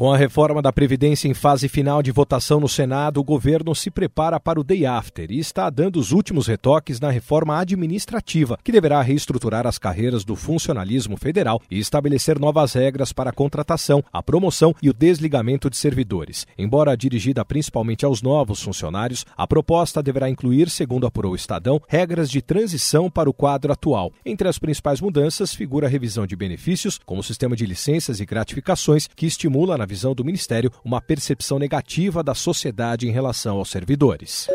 Com a reforma da Previdência em fase final de votação no Senado, o governo se prepara para o day after e está dando os últimos retoques na reforma administrativa, que deverá reestruturar as carreiras do funcionalismo federal e estabelecer novas regras para a contratação, a promoção e o desligamento de servidores. Embora dirigida principalmente aos novos funcionários, a proposta deverá incluir, segundo apurou o Estadão, regras de transição para o quadro atual. Entre as principais mudanças figura a revisão de benefícios, como o sistema de licenças e gratificações, que estimula, na visão do Ministério, uma percepção negativa da sociedade em relação aos servidores.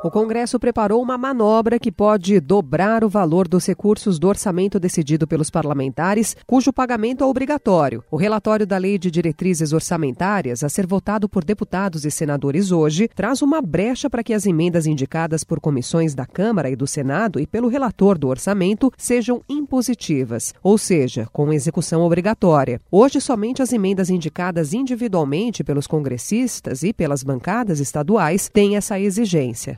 O Congresso preparou uma manobra que pode dobrar o valor dos recursos do orçamento decidido pelos parlamentares, cujo pagamento é obrigatório. O relatório da Lei de Diretrizes Orçamentárias, a ser votado por deputados e senadores hoje, traz uma brecha para que as emendas indicadas por comissões da Câmara e do Senado e pelo relator do orçamento sejam impositivas, ou seja, com execução obrigatória. Hoje, somente as emendas indicadas individualmente pelos congressistas e pelas bancadas estaduais têm essa exigência.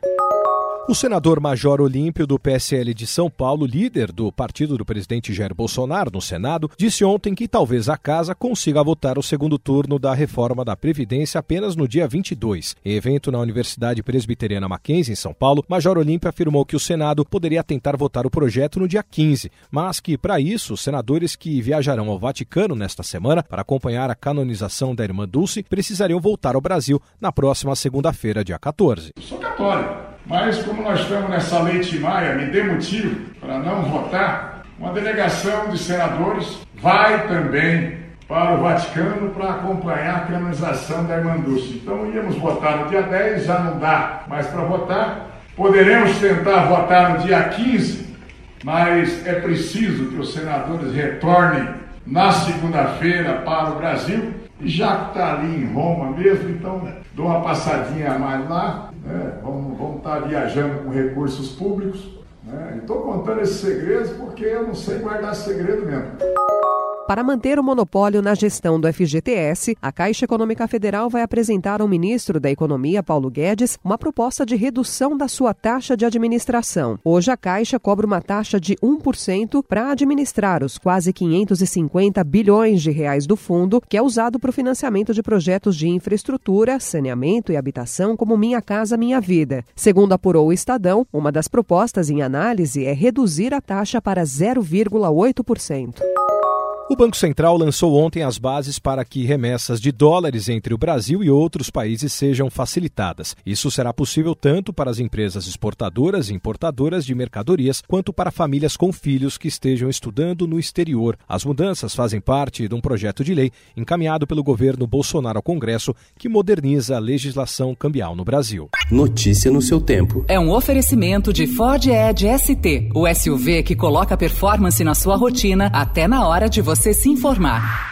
O senador Major Olímpio, do PSL de São Paulo, líder do partido do presidente Jair Bolsonaro no Senado, disse ontem que talvez a casa consiga votar o segundo turno da reforma da Previdência apenas no dia 22. Em evento na Universidade Presbiteriana Mackenzie, em São Paulo, Major Olímpio afirmou que o Senado poderia tentar votar o projeto no dia 15, mas que, para isso, os senadores que viajarão ao Vaticano nesta semana para acompanhar a canonização da irmã Dulce precisariam voltar ao Brasil na próxima segunda-feira, dia 14. Sou católico. Mas como nós estamos nessa lei Maia, me dê motivo para não votar, uma delegação de senadores vai também para o Vaticano para acompanhar a canonização da Irmã Dulce. Então íamos votar no dia 10, já não dá mais para votar. Poderemos tentar votar no dia 15, mas é preciso que os senadores retornem na segunda-feira para o Brasil. E já que está ali em Roma mesmo, então dou uma passadinha a mais lá, viajando com recursos públicos. Né? Estou contando esses segredos porque eu não sei guardar segredo mesmo. Para manter o monopólio na gestão do FGTS, a Caixa Econômica Federal vai apresentar ao ministro da Economia, Paulo Guedes, uma proposta de redução da sua taxa de administração. Hoje, a Caixa cobra uma taxa de 1% para administrar os quase 550 bilhões de reais do fundo, que é usado para o financiamento de projetos de infraestrutura, saneamento e habitação, como Minha Casa Minha Vida. Segundo apurou o Estadão, uma das propostas em análise é reduzir a taxa para 0,8%. O Banco Central lançou ontem as bases para que remessas de dólares entre o Brasil e outros países sejam facilitadas. Isso será possível tanto para as empresas exportadoras e importadoras de mercadorias, quanto para famílias com filhos que estejam estudando no exterior. As mudanças fazem parte de um projeto de lei encaminhado pelo governo Bolsonaro ao Congresso que moderniza a legislação cambial no Brasil. Notícia no seu tempo. É um oferecimento de Ford Edge ST, o SUV que coloca performance na sua rotina até na hora de você você se informar.